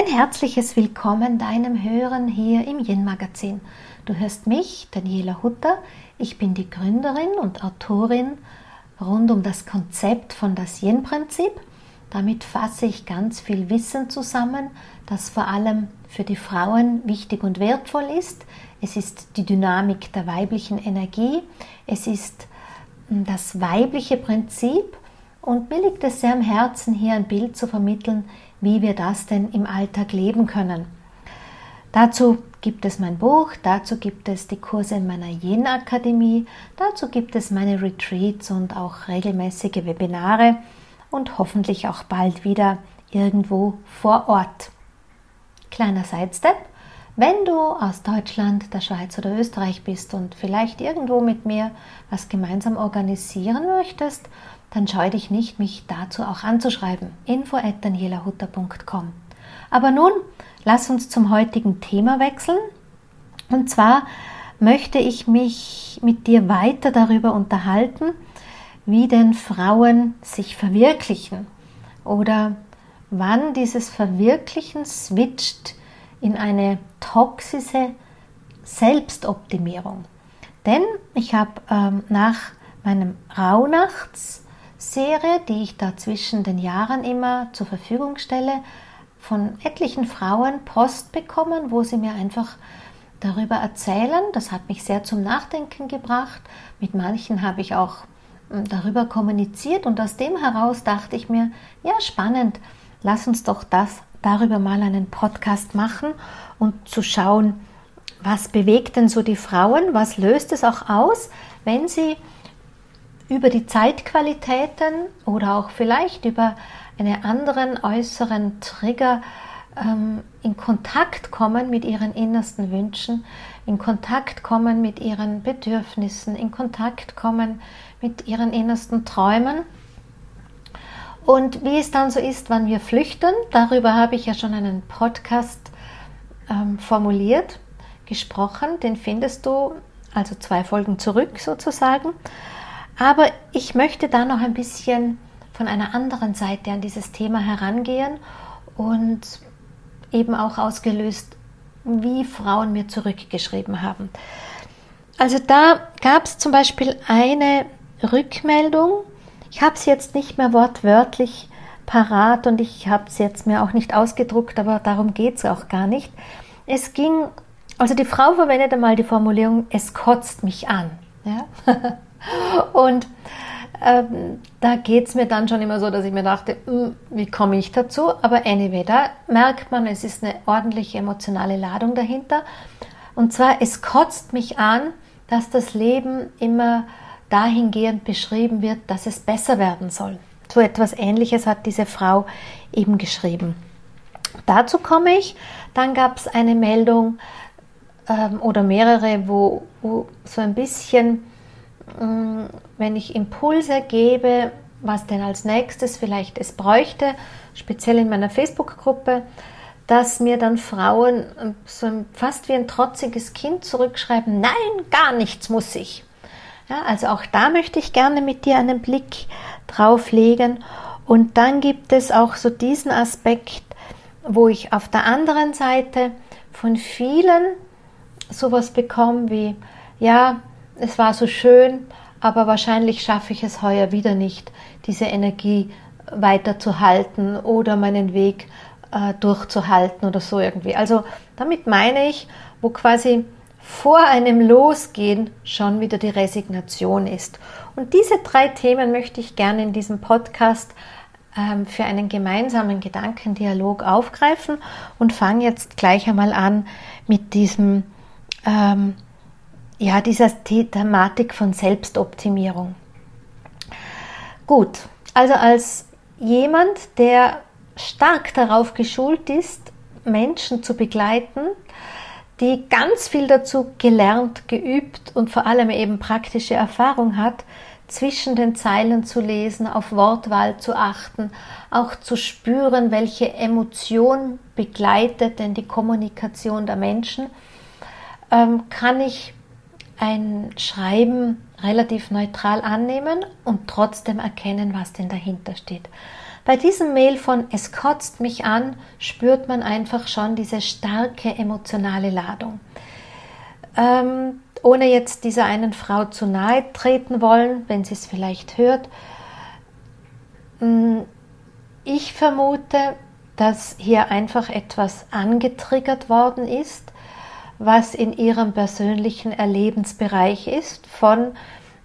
Ein herzliches Willkommen deinem Hören hier im Yin Magazin. Du hörst mich, Daniela Hutter. Ich bin die Gründerin und Autorin rund um das Konzept von das Yin Prinzip. Damit fasse ich ganz viel Wissen zusammen, das vor allem für die Frauen wichtig und wertvoll ist. Es ist die Dynamik der weiblichen Energie. Es ist hm, das weibliche Prinzip. Und mir liegt es sehr am Herzen, hier ein Bild zu vermitteln, wie wir das denn im Alltag leben können. Dazu gibt es mein Buch, dazu gibt es die Kurse in meiner Yin-Akademie, dazu gibt es meine Retreats und auch regelmäßige Webinare und hoffentlich auch bald wieder irgendwo vor Ort. Kleiner Sidestep. Wenn du aus Deutschland, der Schweiz oder Österreich bist und vielleicht irgendwo mit mir was gemeinsam organisieren möchtest, dann scheue dich nicht, mich dazu auch anzuschreiben. info at danielahutter.com. Aber nun, lass uns zum heutigen Thema wechseln. Und zwar möchte ich mich mit dir weiter darüber unterhalten, wie denn Frauen sich verwirklichen oder wann dieses Verwirklichen switcht in eine toxische Selbstoptimierung. Denn ich habe ähm, nach meinem Rauhnachtsserie, die ich da zwischen den Jahren immer zur Verfügung stelle, von etlichen Frauen Post bekommen, wo sie mir einfach darüber erzählen. Das hat mich sehr zum Nachdenken gebracht. Mit manchen habe ich auch hm, darüber kommuniziert und aus dem heraus dachte ich mir, ja, spannend, lass uns doch das darüber mal einen Podcast machen und zu schauen, was bewegt denn so die Frauen, was löst es auch aus, wenn sie über die Zeitqualitäten oder auch vielleicht über einen anderen äußeren Trigger ähm, in Kontakt kommen mit ihren innersten Wünschen, in Kontakt kommen mit ihren Bedürfnissen, in Kontakt kommen mit ihren innersten Träumen und wie es dann so ist, wann wir flüchten, darüber habe ich ja schon einen Podcast ähm, formuliert, gesprochen. Den findest du also zwei Folgen zurück sozusagen. Aber ich möchte da noch ein bisschen von einer anderen Seite an dieses Thema herangehen und eben auch ausgelöst, wie Frauen mir zurückgeschrieben haben. Also da gab es zum Beispiel eine Rückmeldung, ich habe es jetzt nicht mehr wortwörtlich parat und ich habe es jetzt mir auch nicht ausgedruckt, aber darum geht es auch gar nicht. Es ging, also die Frau verwendet einmal die Formulierung, es kotzt mich an. Ja? und ähm, da geht es mir dann schon immer so, dass ich mir dachte, hm, wie komme ich dazu? Aber anyway, da merkt man, es ist eine ordentliche emotionale Ladung dahinter. Und zwar, es kotzt mich an, dass das Leben immer dahingehend beschrieben wird, dass es besser werden soll. So etwas Ähnliches hat diese Frau eben geschrieben. Dazu komme ich. Dann gab es eine Meldung ähm, oder mehrere, wo, wo, so ein bisschen, wenn ich Impulse gebe, was denn als nächstes vielleicht es bräuchte, speziell in meiner Facebook-Gruppe, dass mir dann Frauen ähm, so fast wie ein trotziges Kind zurückschreiben, nein, gar nichts muss ich. Ja, also auch da möchte ich gerne mit dir einen Blick drauf legen. Und dann gibt es auch so diesen Aspekt, wo ich auf der anderen Seite von vielen sowas bekomme wie, ja, es war so schön, aber wahrscheinlich schaffe ich es heuer wieder nicht, diese Energie weiterzuhalten oder meinen Weg äh, durchzuhalten oder so irgendwie. Also damit meine ich, wo quasi vor einem Losgehen schon wieder die Resignation ist. Und diese drei Themen möchte ich gerne in diesem Podcast ähm, für einen gemeinsamen Gedankendialog aufgreifen und fange jetzt gleich einmal an mit diesem, ähm, ja, dieser Thematik von Selbstoptimierung. Gut, also als jemand, der stark darauf geschult ist, Menschen zu begleiten, die ganz viel dazu gelernt, geübt und vor allem eben praktische Erfahrung hat, zwischen den Zeilen zu lesen, auf Wortwahl zu achten, auch zu spüren, welche Emotion begleitet denn die Kommunikation der Menschen, ähm, kann ich ein Schreiben relativ neutral annehmen und trotzdem erkennen, was denn dahinter steht. bei diesem Mail von Es kotzt mich an, spürt man einfach schon diese starke emotionale Ladung. Ähm, ohne jetzt dieser einen Frau zu nahe treten wollen, wenn sie es vielleicht hört, mm, ich vermute, dass hier einfach etwas angetriggert worden ist, was in ihrem persönlichen Erlebensbereich ist, von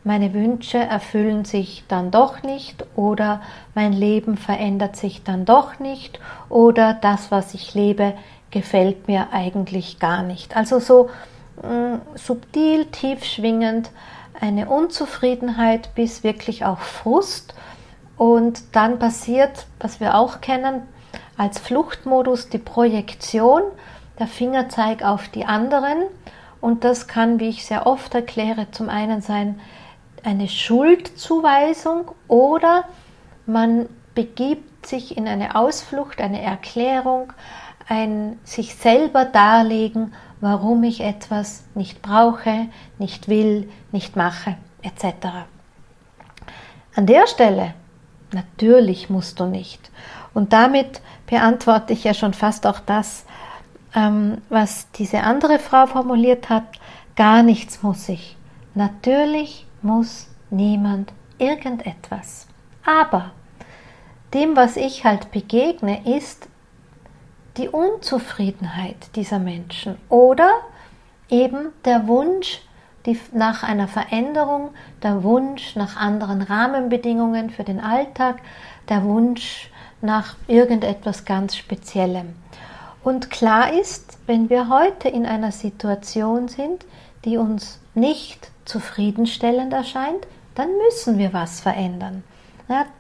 meine Wünsche erfüllen sich dann doch nicht oder mein Leben verändert sich dann doch nicht oder das, was ich lebe, gefällt mir eigentlich gar nicht. Also so mh, mm, subtil, tief schwingend eine Unzufriedenheit bis wirklich auch Frust. Und dann passiert, was wir auch kennen, als Fluchtmodus die Projektion, der Fingerzeig auf die anderen. Und das kann, wie ich sehr oft erkläre, zum einen sein eine Schuldzuweisung oder man begibt sich in eine Ausflucht, eine Erklärung, ein sich selber darlegen, warum ich etwas nicht brauche, nicht will, nicht mache, etc. An der Stelle Natürlich musst du nicht. Und damit beantworte ich ja schon fast auch das, ähm, was diese andere Frau formuliert hat. Gar nichts muss ich. Natürlich muss niemand irgendetwas. Aber dem, was ich halt begegne, ist die Unzufriedenheit dieser Menschen oder eben der Wunsch, die nach einer Veränderung, der Wunsch nach anderen Rahmenbedingungen für den Alltag, der Wunsch nach irgendetwas ganz Speziellem. Und klar ist, wenn wir heute in einer Situation sind, die uns nicht zufriedenstellend erscheint, dann müssen wir was verändern.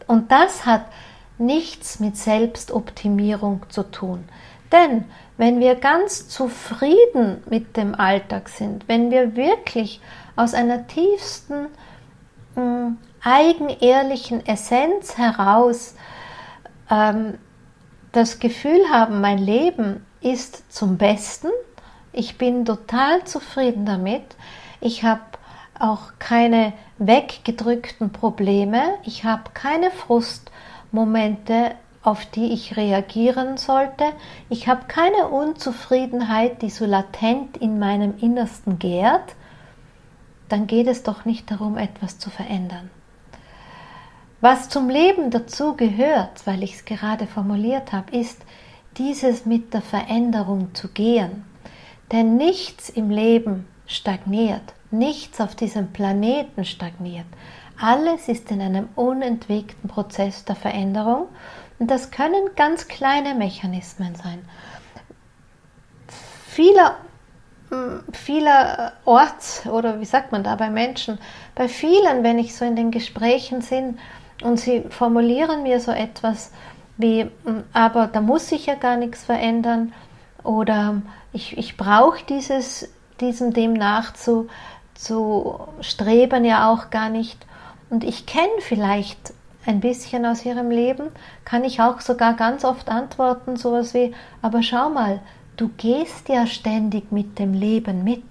und das hat nichts mit Selbstoptimierung zu tun. Denn wenn wir ganz zufrieden mit dem Alltag sind, wenn wir wirklich aus einer tiefsten äh, eigenehrlichen Essenz heraus ähm, das Gefühl haben, mein Leben ist zum Besten, ich bin total zufrieden damit, ich habe auch keine weggedrückten Probleme, ich habe keine Frustmomente auf die ich reagieren sollte. Ich habe keine Unzufriedenheit, die so latent in meinem Innersten gärt. Dann geht es doch nicht darum, etwas zu verändern. Was zum Leben dazu gehört, weil ich es gerade formuliert habe, ist dieses mit der Veränderung zu gehen. Denn nichts im Leben stagniert, nichts auf diesem Planeten stagniert. Alles ist in einem unentwegten Prozess der Veränderung und das können ganz kleine Mechanismen sein. Vieler, vielerorts, oder wie sagt man da bei Menschen, bei vielen, wenn ich so in den Gesprächen bin und sie formulieren mir so etwas wie, aber da muss sich ja gar nichts verändern oder ich, ich brauche diesem dem nachzustreben ja auch gar nicht. Und ich kenne vielleicht ein bisschen aus ihrem Leben, kann ich auch sogar ganz oft antworten, sowas wie, aber schau mal, du gehst ja ständig mit dem Leben mit.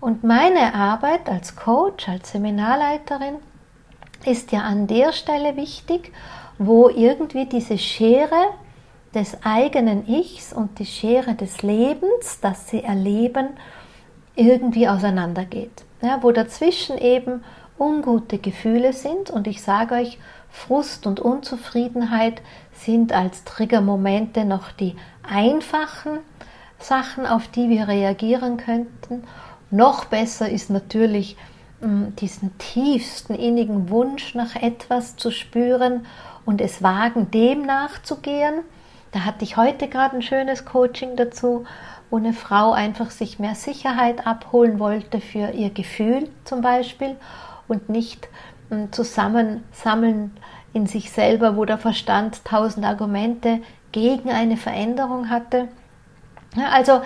Und meine Arbeit als Coach, als Seminarleiterin ist ja an der Stelle wichtig, wo irgendwie diese Schere des eigenen Ichs und die Schere des Lebens, das sie erleben, irgendwie auseinandergeht. Ja, wo dazwischen eben ungute Gefühle sind und ich sage euch, Frust und Unzufriedenheit sind als Triggermomente noch die einfachen Sachen, auf die wir reagieren könnten. Noch besser ist natürlich diesen tiefsten innigen Wunsch nach etwas zu spüren und es wagen, dem nachzugehen. Da hatte ich heute gerade ein schönes Coaching dazu, wo eine Frau einfach sich mehr Sicherheit abholen wollte für ihr Gefühl zum Beispiel und nicht hm, zusammensammeln in sich selber, wo der Verstand tausend Argumente gegen eine Veränderung hatte. Also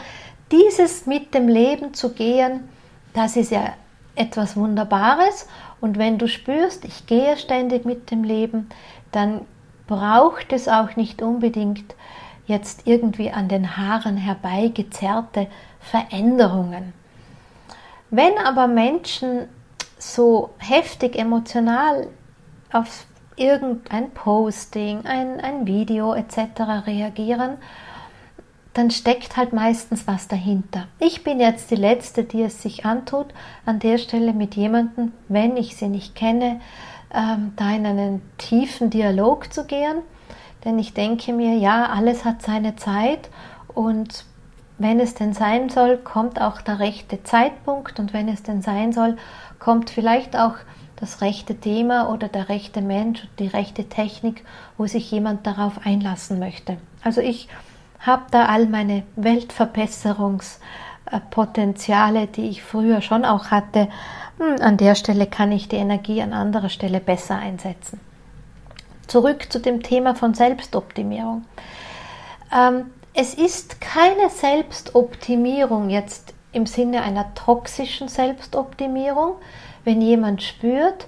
dieses mit dem Leben zu gehen, das ist ja etwas Wunderbares. Und wenn du spürst, ich gehe ständig mit dem Leben, dann braucht es auch nicht unbedingt jetzt irgendwie an den Haaren herbeigezerrte Veränderungen. Wenn aber Menschen so heftig emotional auf irgendein Posting, ein, ein Video etc. reagieren, dann steckt halt meistens was dahinter. Ich bin jetzt die Letzte, die es sich antut, an der Stelle mit jemandem, wenn ich sie nicht kenne, ähm, da in einen tiefen Dialog zu gehen. Denn ich denke mir, ja, alles hat seine Zeit und wenn es denn sein soll, kommt auch der rechte Zeitpunkt und wenn es denn sein soll, kommt vielleicht auch das rechte Thema oder der rechte Mensch, die rechte Technik, wo sich jemand darauf einlassen möchte. Also ich habe da all meine Weltverbesserungspotenziale, die ich früher schon auch hatte. Hm, an der Stelle kann ich die Energie an anderer Stelle besser einsetzen. Zurück zu dem Thema von Selbstoptimierung. Ähm, es ist keine Selbstoptimierung jetzt im Sinne einer toxischen Selbstoptimierung, wenn jemand spürt,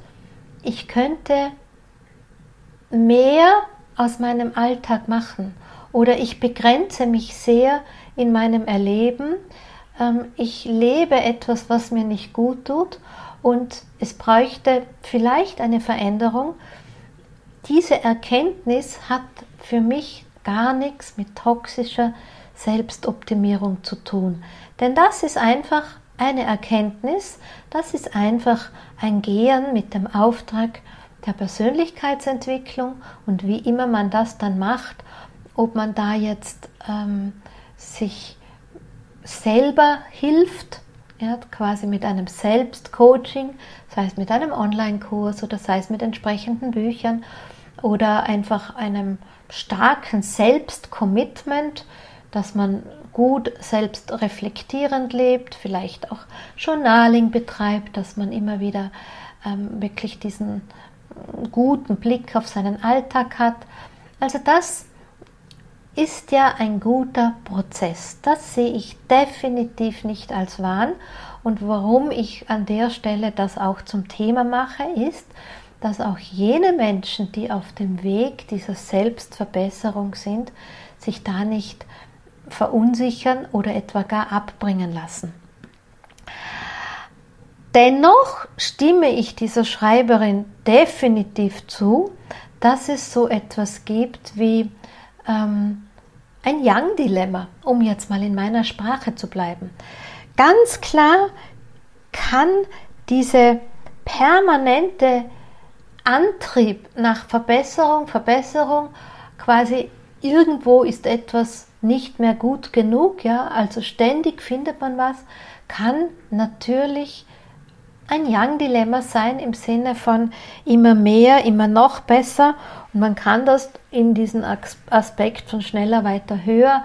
ich könnte mehr aus meinem Alltag machen oder ich begrenze mich sehr in meinem Erleben, ähm, ich lebe etwas, was mir nicht gut tut und es bräuchte vielleicht eine Veränderung. Diese Erkenntnis hat für mich gar nichts mit toxischer Selbstoptimierung zu tun. Denn das ist einfach eine Erkenntnis, das ist einfach ein Gehen mit dem Auftrag der Persönlichkeitsentwicklung und wie immer man das dann macht, ob man da jetzt ähm, sich selber hilft, ja, quasi mit einem Selbstcoaching, sei es mit einem Online-Kurs oder sei es mit entsprechenden Büchern oder einfach einem starken Selbstcommitment, dass man gut selbst reflektierend lebt, vielleicht auch Journaling betreibt, dass man immer wieder ähm, wirklich diesen guten Blick auf seinen Alltag hat. Also das ist ja ein guter Prozess. Das sehe ich definitiv nicht als Wahn. Und warum ich an der Stelle das auch zum Thema mache, ist, dass auch jene Menschen, die auf dem Weg dieser Selbstverbesserung sind, sich da nicht verunsichern oder etwa gar abbringen lassen. Dennoch stimme ich dieser Schreiberin definitiv zu, dass es so etwas gibt wie ähm, ein Young-Dilemma, um jetzt mal in meiner Sprache zu bleiben. Ganz klar kann diese permanente Antrieb nach Verbesserung, Verbesserung, quasi irgendwo ist etwas nicht mehr gut genug, ja, also ständig findet man was, kann natürlich ein Young-Dilemma sein im Sinne von immer mehr, immer noch besser und man kann das in diesen Aspekt von schneller, weiter, höher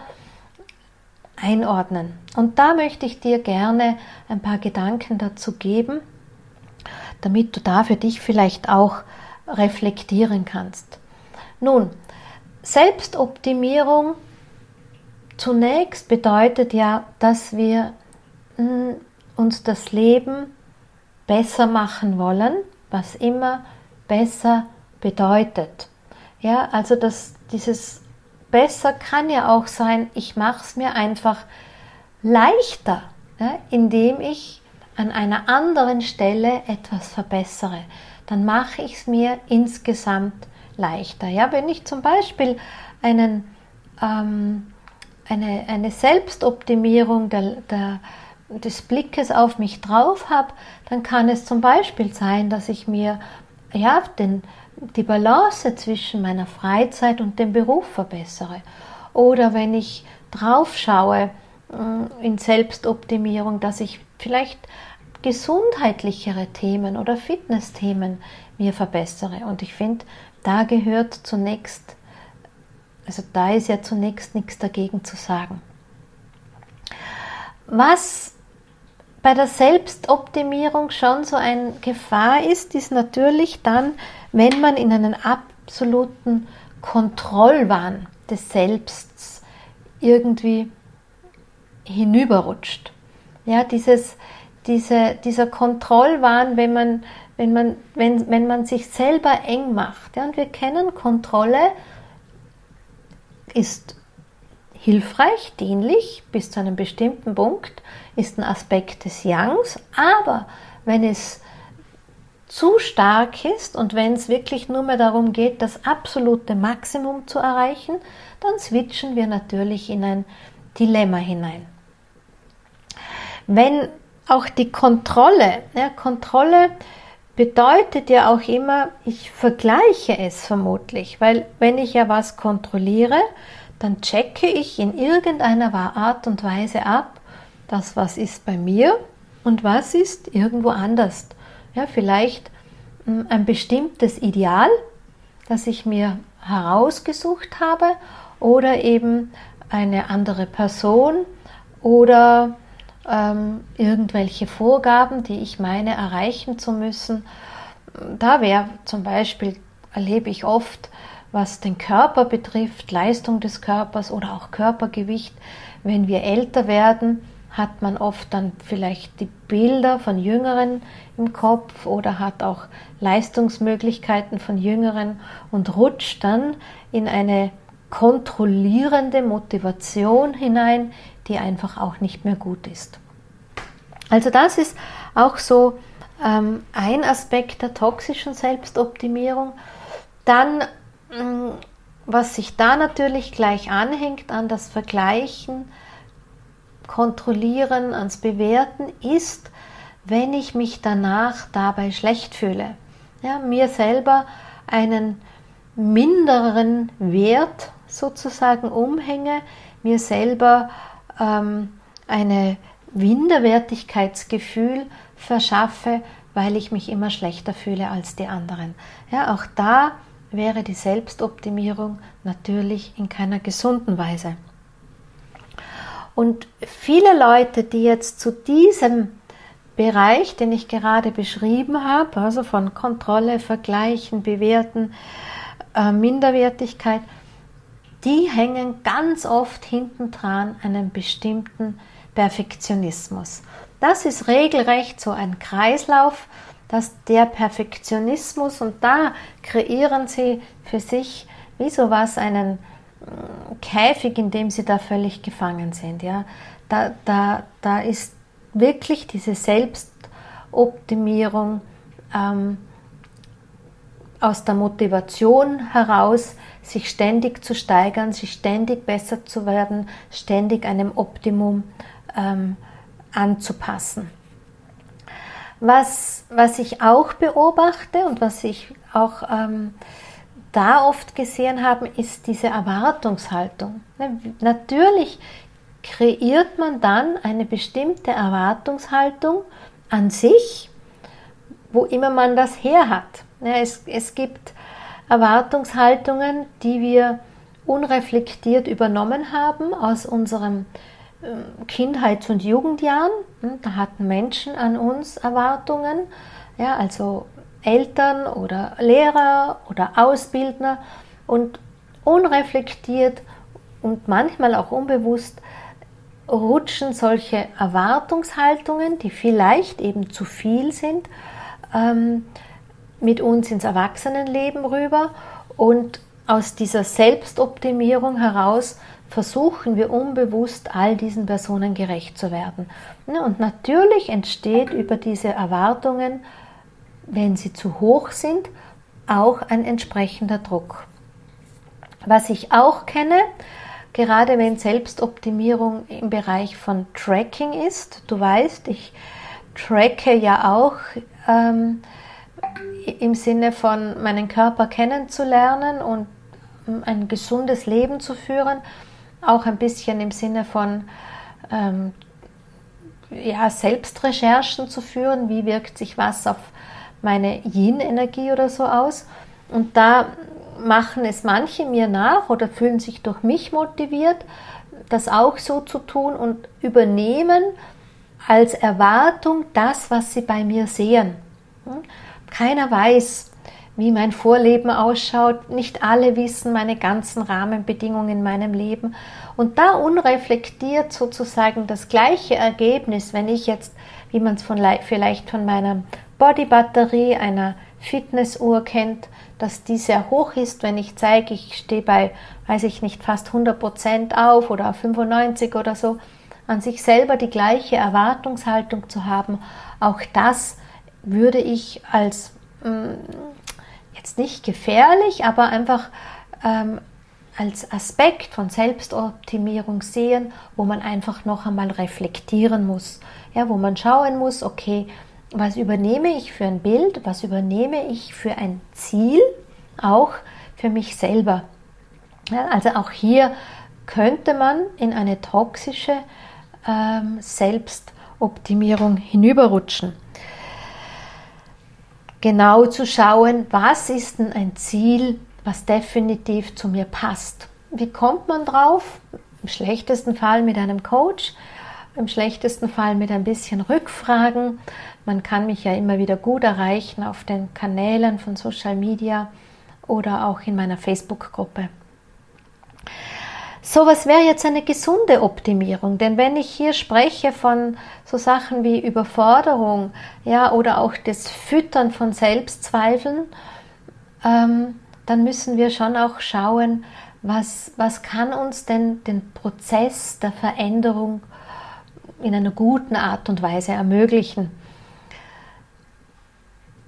einordnen. Und da möchte ich dir gerne ein paar Gedanken dazu geben, damit du da für dich vielleicht auch reflektieren kannst. Nun, Selbstoptimierung zunächst bedeutet ja, dass wir hm, uns das Leben besser machen wollen, was immer besser bedeutet. Ja, also das, dieses besser kann ja auch sein, ich mache es mir einfach leichter, ja, indem ich an einer anderen Stelle etwas verbessere. Dann mache ich es mir insgesamt leichter. Ja, wenn ich zum Beispiel einen, ähm, eine, eine Selbstoptimierung der, der, des Blickes auf mich drauf habe, dann kann es zum Beispiel sein, dass ich mir ja, den, die Balance zwischen meiner Freizeit und dem Beruf verbessere. Oder wenn ich drauf schaue äh, in Selbstoptimierung, dass ich vielleicht gesundheitlichere Themen oder Fitnessthemen mir verbessere. Und ich finde, da gehört zunächst, also da ist ja zunächst nichts dagegen zu sagen. Was bei der Selbstoptimierung schon so eine Gefahr ist, ist natürlich dann, wenn man in einen absoluten Kontrollwahn des Selbsts irgendwie hinüberrutscht. Ja, dieses, diese, dieser Kontrollwahn, wenn man, wenn, man, wenn, wenn man sich selber eng macht. Ja, und wir kennen Kontrolle ist hilfreich, dienlich bis zu einem bestimmten Punkt, ist ein Aspekt des Yangs, aber wenn es zu stark ist und wenn es wirklich nur mehr darum geht, das absolute Maximum zu erreichen, dann switchen wir natürlich in ein Dilemma hinein. Wenn auch die Kontrolle, ja, Kontrolle bedeutet ja auch immer, ich vergleiche es vermutlich, weil wenn ich ja was kontrolliere, dann checke ich in irgendeiner Art und Weise ab, das was ist bei mir und was ist irgendwo anders. Ja, vielleicht hm, ein bestimmtes Ideal, das ich mir herausgesucht habe oder eben eine andere Person oder ähm, irgendwelche Vorgaben, die ich meine erreichen zu müssen. Da wäre zum Beispiel, erlebe ich oft, was den Körper betrifft, Leistung des Körpers oder auch Körpergewicht. Wenn wir älter werden, hat man oft dann vielleicht die Bilder von Jüngeren im Kopf oder hat auch Leistungsmöglichkeiten von Jüngeren und rutscht dann in eine kontrollierende Motivation hinein, die einfach auch nicht mehr gut ist. Also das ist auch so ähm, ein Aspekt der toxischen Selbstoptimierung. Dann, was sich da natürlich gleich anhängt an das Vergleichen, Kontrollieren, ans Bewerten, ist, wenn ich mich danach dabei schlecht fühle. Ja, mir selber einen minderen Wert sozusagen umhänge, mir selber ähm, eine Minderwertigkeitsgefühl verschaffe, weil ich mich immer schlechter fühle als die anderen. Ja, auch da wäre die Selbstoptimierung natürlich in keiner gesunden Weise. Und viele Leute, die jetzt zu diesem Bereich, den ich gerade beschrieben habe, also von Kontrolle, Vergleichen, Bewerten, äh, Minderwertigkeit, die hängen ganz oft hinten dran einem bestimmten Perfektionismus. Das ist regelrecht so ein Kreislauf, dass der Perfektionismus und da kreieren sie für sich wie sowas einen mm, Käfig, in dem sie da völlig gefangen sind. Ja? Da, da, da ist wirklich diese Selbstoptimierung ähm, aus der Motivation heraus, sich ständig zu steigern, sich ständig besser zu werden, ständig einem Optimum ähm, anzupassen. Was, was ich auch beobachte und was ich auch ähm, da oft gesehen habe, ist diese Erwartungshaltung. Ne, natürlich kreiert man dann eine bestimmte Erwartungshaltung an sich, wo immer man das her hat. Ja, es, es gibt Erwartungshaltungen, die wir unreflektiert übernommen haben aus unserem Kindheits- und Jugendjahren. Hm, da hatten Menschen an uns Erwartungen, ja, also Eltern oder Lehrer oder Ausbildner. Und unreflektiert und manchmal auch unbewusst rutschen solche Erwartungshaltungen, die vielleicht eben zu viel sind, ähm, mit uns ins Erwachsenenleben rüber. Und aus dieser Selbstoptimierung heraus versuchen wir unbewusst all diesen Personen gerecht zu werden. Und natürlich entsteht über diese Erwartungen, wenn sie zu hoch sind, auch ein entsprechender Druck. Was ich auch kenne, gerade wenn Selbstoptimierung im Bereich von Tracking ist, du weißt, ich tracke ja auch ähm, im Sinne von meinen Körper kennenzulernen und ein gesundes Leben zu führen, auch ein bisschen im Sinne von ähm, ja, Selbstrecherchen zu führen, wie wirkt sich was auf meine Yin-Energie oder so aus. Und da machen es manche mir nach oder fühlen sich durch mich motiviert, das auch so zu tun und übernehmen als Erwartung das, was sie bei mir sehen. Hm? Keiner weiß, wie mein Vorleben ausschaut. Nicht alle wissen meine ganzen Rahmenbedingungen in meinem Leben. Und da unreflektiert sozusagen das gleiche Ergebnis, wenn ich jetzt, wie man es von, vielleicht von meiner Bodybatterie, einer Fitnessuhr kennt, dass die sehr hoch ist, wenn ich zeige, ich stehe bei, weiß ich nicht, fast 100 Prozent auf oder auf 95 oder so, an sich selber die gleiche Erwartungshaltung zu haben, auch das würde ich als mm, jetzt nicht gefährlich, aber einfach ähm, als Aspekt von Selbstoptimierung sehen, wo man einfach noch einmal reflektieren muss. Ja, wo man schauen muss, okay, was übernehme ich für ein Bild, was übernehme ich für ein Ziel, auch für mich selber. Ja, also auch hier könnte man in eine toxische ähm, Selbstoptimierung hinüberrutschen. Genau zu schauen, was ist denn ein Ziel, was definitiv zu mir passt. Wie kommt man drauf? Im schlechtesten Fall mit einem Coach, im schlechtesten Fall mit ein bisschen Rückfragen. Man kann mich ja immer wieder gut erreichen auf den Kanälen von Social Media oder auch in meiner Facebook-Gruppe. So, was wäre jetzt eine gesunde Optimierung? Denn wenn ich hier spreche von so Sachen wie Überforderung, ja, oder auch das Füttern von Selbstzweifeln, ähm, dann müssen wir schon auch schauen, was, was kann uns denn den Prozess der Veränderung in einer guten Art und Weise ermöglichen.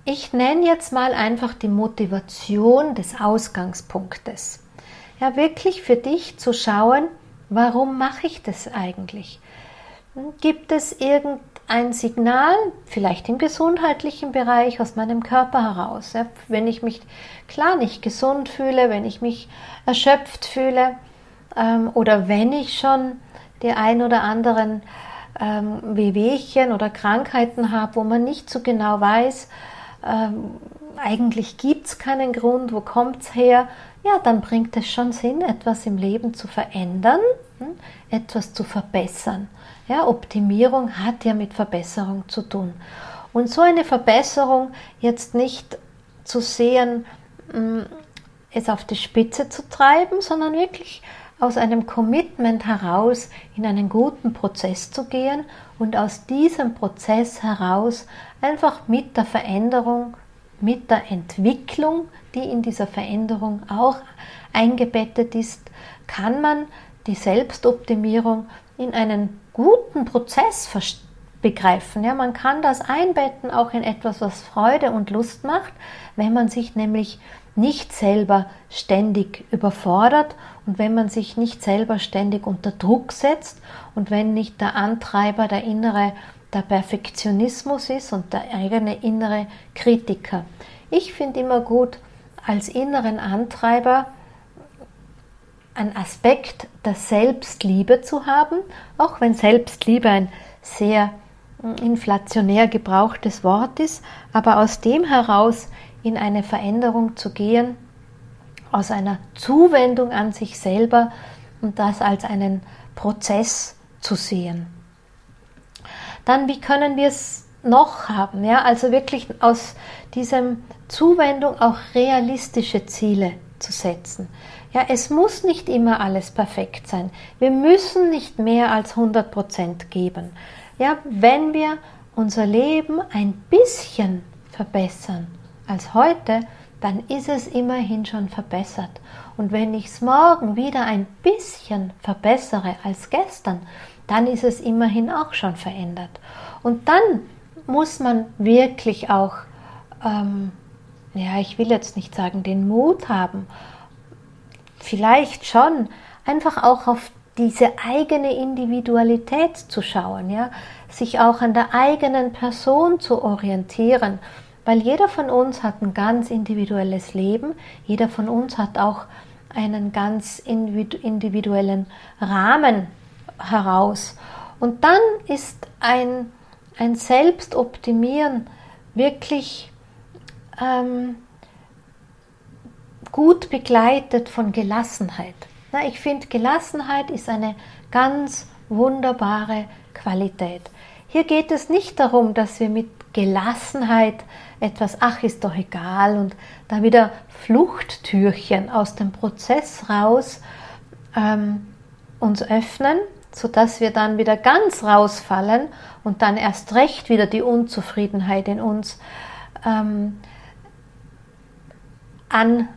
Ich nenne jetzt mal einfach die Motivation des Ausgangspunktes. Ja, wirklich für dich zu schauen, warum mache ich das eigentlich? Gibt es irgendein ein Signal, vielleicht im gesundheitlichen Bereich aus meinem Körper heraus. Ja, wenn ich mich klar nicht gesund fühle, wenn ich mich erschöpft fühle ähm, oder wenn ich schon die ein oder anderen ähm, Wehwehchen oder Krankheiten habe, wo man nicht so genau weiß, ähm, eigentlich gibt es keinen Grund, wo kommt es her, ja, dann bringt es schon Sinn, etwas im Leben zu verändern, hm, etwas zu verbessern. Ja, Optimierung hat ja mit Verbesserung zu tun. Und so eine Verbesserung jetzt nicht zu sehen, mm, es auf die Spitze zu treiben, sondern wirklich aus einem Commitment heraus in einen guten Prozess zu gehen und aus diesem Prozess heraus einfach mit der Veränderung, mit der Entwicklung, die in dieser Veränderung auch eingebettet ist, kann man die Selbstoptimierung in einen guten Prozess begreifen. Ja, man kann das einbetten auch in etwas, was Freude und Lust macht, wenn man sich nämlich nicht selber ständig überfordert und wenn man sich nicht selber ständig unter Druck setzt und wenn nicht der Antreiber der innere der Perfektionismus ist und der eigene innere Kritiker. Ich finde immer gut, als inneren Antreiber ein Aspekt der Selbstliebe zu haben, auch wenn Selbstliebe ein sehr hm, inflationär gebrauchtes Wort ist, aber aus dem heraus in eine Veränderung zu gehen, aus einer Zuwendung an sich selber und das als einen Prozess zu sehen. Dann, wie können wir es noch haben? Ja, also wirklich aus diesem Zuwendung auch realistische Ziele zu setzen. Ja, es muss nicht immer alles perfekt sein. Wir müssen nicht mehr als 100 Prozent geben. Ja, wenn wir unser Leben ein bisschen verbessern als heute, dann ist es immerhin schon verbessert. Und wenn ich es morgen wieder ein bisschen verbessere als gestern, dann ist es immerhin auch schon verändert. Und dann muss man wirklich auch, ähm, ja, ich will jetzt nicht sagen, den Mut haben. Vielleicht schon einfach auch auf diese eigene Individualität zu schauen, ja, sich auch an der eigenen Person zu orientieren, weil jeder von uns hat ein ganz individuelles Leben, jeder von uns hat auch einen ganz individuellen Rahmen heraus. Und dann ist ein, ein Selbstoptimieren wirklich ähm, gut begleitet von Gelassenheit. Na, ich finde, Gelassenheit ist eine ganz wunderbare Qualität. Hier geht es nicht darum, dass wir mit Gelassenheit etwas, ach, ist doch egal, und da wieder Fluchttürchen aus dem Prozess raus ähm, uns öffnen, sodass wir dann wieder ganz rausfallen und dann erst recht wieder die Unzufriedenheit in uns ähm, an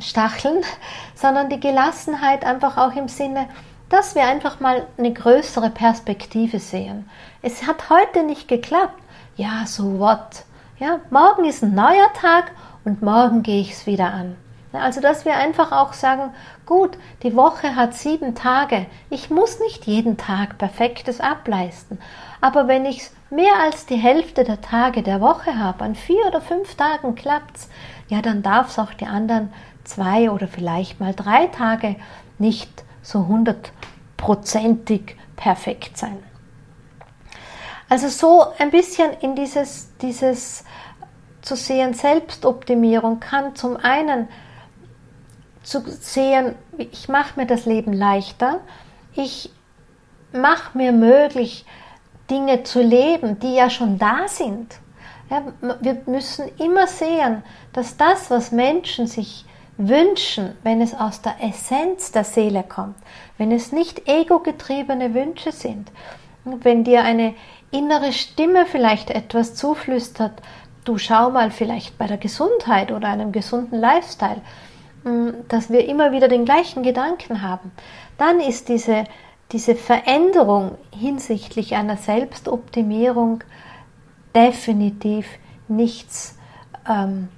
Stacheln, sondern die Gelassenheit einfach auch im Sinne, dass wir einfach mal eine größere Perspektive sehen. Es hat heute nicht geklappt. Ja, so what? Ja, morgen ist ein neuer Tag und morgen gehe ich es wieder an. Also, dass wir einfach auch sagen, gut, die Woche hat sieben Tage. Ich muss nicht jeden Tag Perfektes ableisten. Aber wenn ich mehr als die Hälfte der Tage der Woche habe, an vier oder fünf Tagen klappt's, ja, dann darf es auch die anderen zwei oder vielleicht mal drei Tage nicht so hundertprozentig perfekt sein. Also so ein bisschen in dieses, dieses zu sehen, Selbstoptimierung kann zum einen zu sehen, ich mache mir das Leben leichter, ich mache mir möglich, Dinge zu leben, die ja schon da sind. Ja, wir müssen immer sehen, dass das, was Menschen sich wünschen, wenn es aus der Essenz der Seele kommt, wenn es nicht ego-getriebene Wünsche sind, wenn dir eine innere Stimme vielleicht etwas zuflüstert, du schau mal vielleicht bei der Gesundheit oder einem gesunden Lifestyle, dass wir immer wieder den gleichen Gedanken haben, dann ist diese, diese Veränderung hinsichtlich einer Selbstoptimierung definitiv nichts ähm,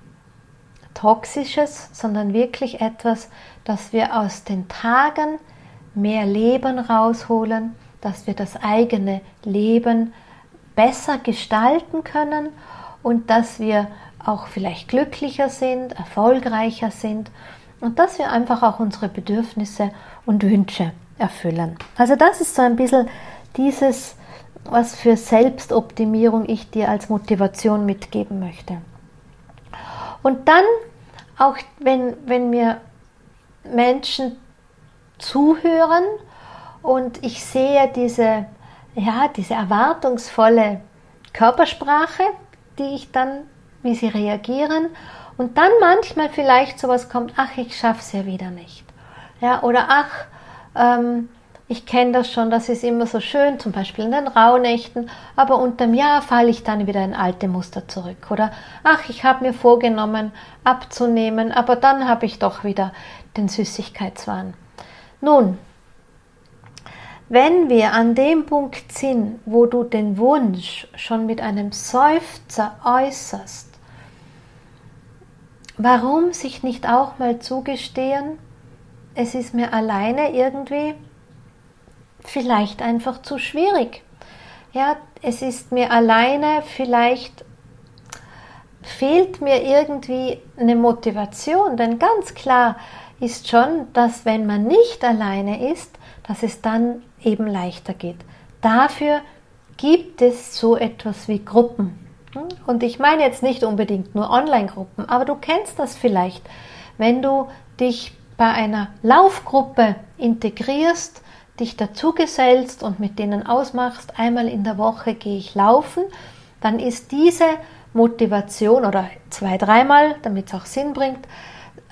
Toxisches, sondern wirklich etwas, dass wir aus den Tagen mehr Leben rausholen, dass wir das eigene Leben besser gestalten können und dass wir auch vielleicht glücklicher sind, erfolgreicher sind und dass wir einfach auch unsere Bedürfnisse und Wünsche erfüllen. Also das ist so ein bisschen dieses, was für Selbstoptimierung ich dir als Motivation mitgeben möchte. Und dann, auch wenn, wenn mir Menschen zuhören und ich sehe diese, ja, diese erwartungsvolle Körpersprache, die ich dann wie sie reagieren und dann manchmal vielleicht sowas kommt, ach, ich schaff's ja wieder nicht. Ja, oder ach, ähm, ich kenne das schon, das ist immer so schön, zum Beispiel in den Rauhnächten, aber unterm Jahr falle ich dann wieder in alte Muster zurück. Oder ach, ich habe mir vorgenommen, abzunehmen, aber dann habe ich doch wieder den Süßigkeitswahn. Nun, wenn wir an dem Punkt sind, wo du den Wunsch schon mit einem Seufzer äußerst, warum sich nicht auch mal zugestehen, es ist mir alleine irgendwie vielleicht einfach zu schwierig. Ja, es ist mir alleine vielleicht fehlt mir irgendwie eine Motivation, denn ganz klar ist schon, dass wenn man nicht alleine ist, dass es dann eben leichter geht. Dafür gibt es so etwas wie Gruppen. Und ich meine jetzt nicht unbedingt nur Online-Gruppen, aber du kennst das vielleicht, wenn du dich bei einer Laufgruppe integrierst, dich dazugesellst und mit denen ausmachst, einmal in der Woche gehe ich laufen, dann ist diese Motivation oder zwei, dreimal, damit es auch Sinn bringt,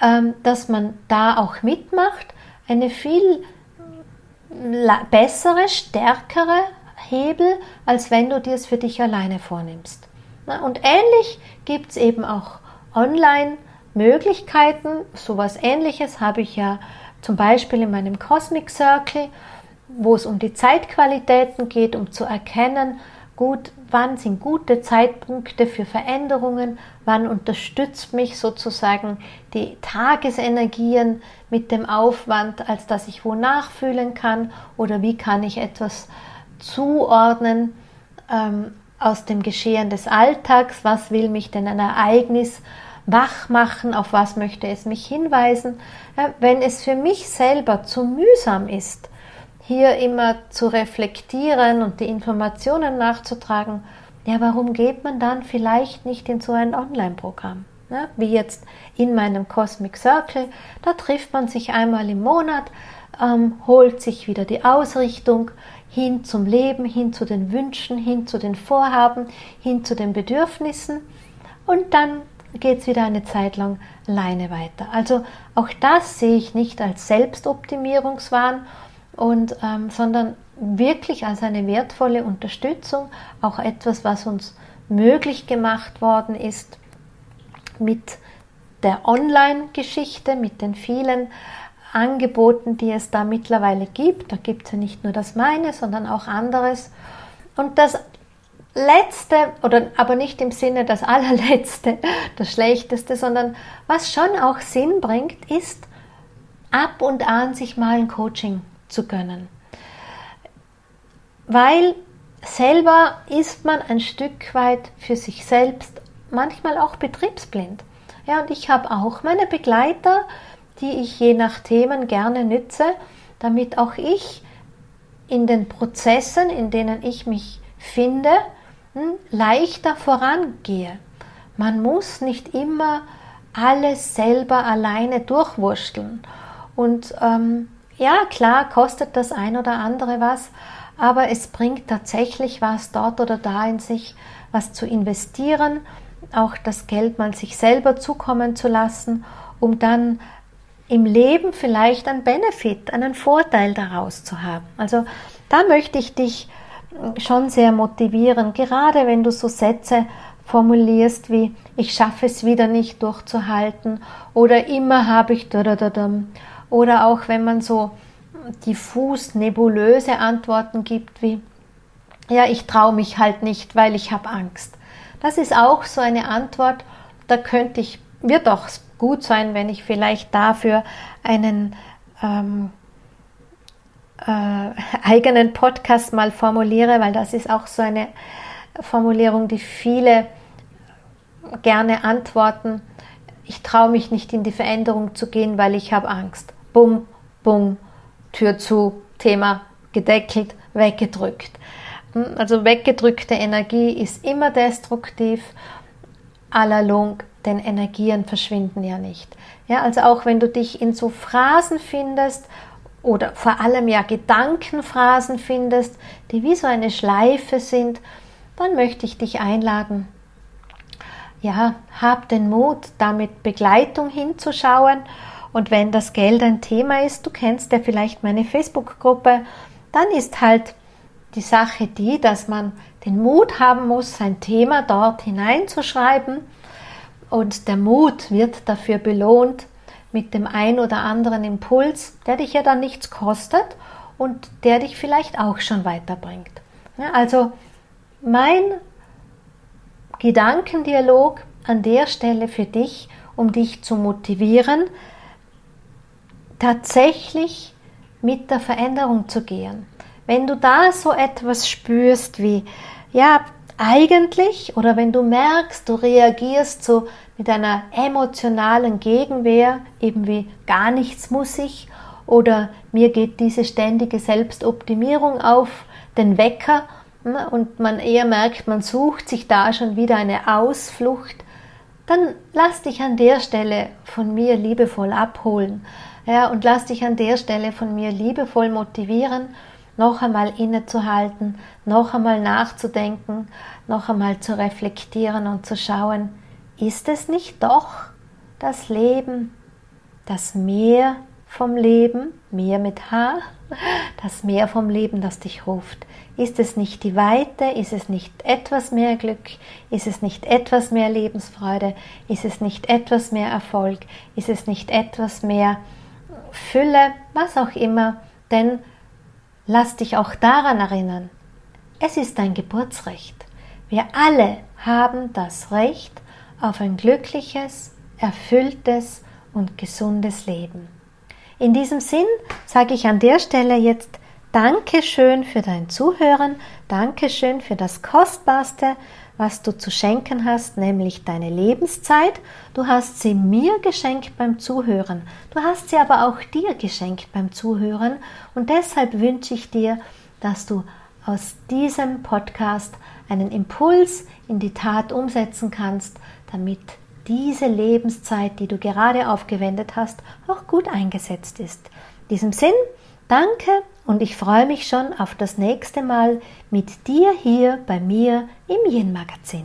ähm, dass man da auch mitmacht, eine viel bessere, stärkere Hebel, als wenn du dir es für dich alleine vornimmst. Und ähnlich gibt es eben auch online Möglichkeiten. Sowas ähnliches habe ich ja zum Beispiel in meinem Cosmic Circle, wo es um die Zeitqualitäten geht, um zu erkennen, gut, wann sind gute Zeitpunkte für Veränderungen, wann unterstützt mich sozusagen die Tagesenergien mit dem Aufwand, als dass ich wo nachfühlen kann oder wie kann ich etwas zuordnen ähm, aus dem Geschehen des Alltags, was will mich denn ein Ereignis wach machen, auf was möchte es mich hinweisen. Wenn es für mich selber zu mühsam ist, hier immer zu reflektieren und die Informationen nachzutragen, ja, warum geht man dann vielleicht nicht in so ein Online-Programm? Ja, wie jetzt in meinem Cosmic Circle, da trifft man sich einmal im Monat, ähm, holt sich wieder die Ausrichtung hin zum Leben, hin zu den Wünschen, hin zu den Vorhaben, hin zu den Bedürfnissen und dann geht es wieder eine Zeit lang alleine weiter. Also auch das sehe ich nicht als Selbstoptimierungswahn, und, ähm, sondern wirklich als eine wertvolle Unterstützung, auch etwas, was uns möglich gemacht worden ist mit der Online-Geschichte, mit den vielen Angeboten, die es da mittlerweile gibt. Da gibt es ja nicht nur das meine, sondern auch anderes. Und das letzte, oder aber nicht im Sinne das allerletzte, das schlechteste, sondern was schon auch Sinn bringt, ist ab und an sich mal ein Coaching zu gönnen. Weil selber ist man ein Stück weit für sich selbst manchmal auch betriebsblind. Ja, und ich habe auch meine Begleiter, die ich je nach Themen gerne nütze, damit auch ich in den Prozessen, in denen ich mich finde, hm, leichter vorangehe. Man muss nicht immer alles selber alleine durchwurschteln. Und ähm, ja, klar kostet das ein oder andere was, aber es bringt tatsächlich was dort oder da in sich, was zu investieren, auch das Geld mal sich selber zukommen zu lassen, um dann im Leben vielleicht einen Benefit, einen Vorteil daraus zu haben. Also da möchte ich dich schon sehr motivieren, gerade wenn du so Sätze formulierst wie ich schaffe es wieder nicht durchzuhalten oder immer habe ich oder auch wenn man so diffus nebulöse Antworten gibt wie ja, ich traue mich halt nicht, weil ich habe Angst. Das ist auch so eine Antwort, da könnte ich, wird auch gut sein, wenn ich vielleicht dafür einen ähm, äh, eigenen Podcast mal formuliere, weil das ist auch so eine Formulierung, die viele gerne antworten. Ich traue mich nicht in die Veränderung zu gehen, weil ich habe Angst. Bum, bum, Tür zu, Thema gedeckelt, weggedrückt. Also weggedrückte Energie ist immer destruktiv. À la longue, denn Energien verschwinden ja nicht. Ja, also auch wenn du dich in so Phrasen findest oder vor allem ja Gedankenphrasen findest, die wie so eine Schleife sind, dann möchte ich dich einladen. Ja, hab den Mut, damit Begleitung hinzuschauen. Und wenn das Geld ein Thema ist, du kennst ja vielleicht meine Facebook-Gruppe, dann ist halt die Sache die, dass man den Mut haben muss, sein Thema dort hineinzuschreiben. Und der Mut wird dafür belohnt, mit dem ein oder anderen Impuls, der dich ja dann nichts kostet und der dich vielleicht auch schon weiterbringt. Also mein Gedankendialog an der Stelle für dich, um dich zu motivieren, tatsächlich mit der Veränderung zu gehen. Wenn du da so etwas spürst wie, ja, eigentlich, oder wenn du merkst, du reagierst so mit einer emotionalen Gegenwehr, eben wie gar nichts muss ich oder mir geht diese ständige Selbstoptimierung auf den Wecker ne, und man eher merkt, man sucht sich da schon wieder eine Ausflucht, dann lass dich an der Stelle von mir liebevoll abholen ja, und lass dich an der Stelle von mir liebevoll motivieren, noch einmal innezuhalten, noch einmal nachzudenken, noch einmal zu reflektieren und zu schauen, ist es nicht doch das Leben, das Meer vom Leben, Meer mit H, das Meer vom Leben, das dich ruft? Ist es nicht die Weite? Ist es nicht etwas mehr Glück? Ist es nicht etwas mehr Lebensfreude? Ist es nicht etwas mehr Erfolg? Ist es nicht etwas mehr Fülle? Was auch immer. Denn lass dich auch daran erinnern, es ist dein Geburtsrecht. Wir alle haben das Recht, auf ein glückliches, erfülltes und gesundes Leben. In diesem Sinn sage ich an der Stelle jetzt Dankeschön für dein Zuhören, Dankeschön für das Kostbarste, was du zu schenken hast, nämlich deine Lebenszeit. Du hast sie mir geschenkt beim Zuhören. Du hast sie aber auch dir geschenkt beim Zuhören. Und deshalb wünsche ich dir, dass du aus diesem Podcast einen Impuls in die Tat umsetzen kannst, damit diese Lebenszeit, die du gerade aufgewendet hast, auch gut eingesetzt ist. In diesem Sinn, danke und ich freue mich schon auf das nächste Mal mit dir hier bei mir im Yin Magazin.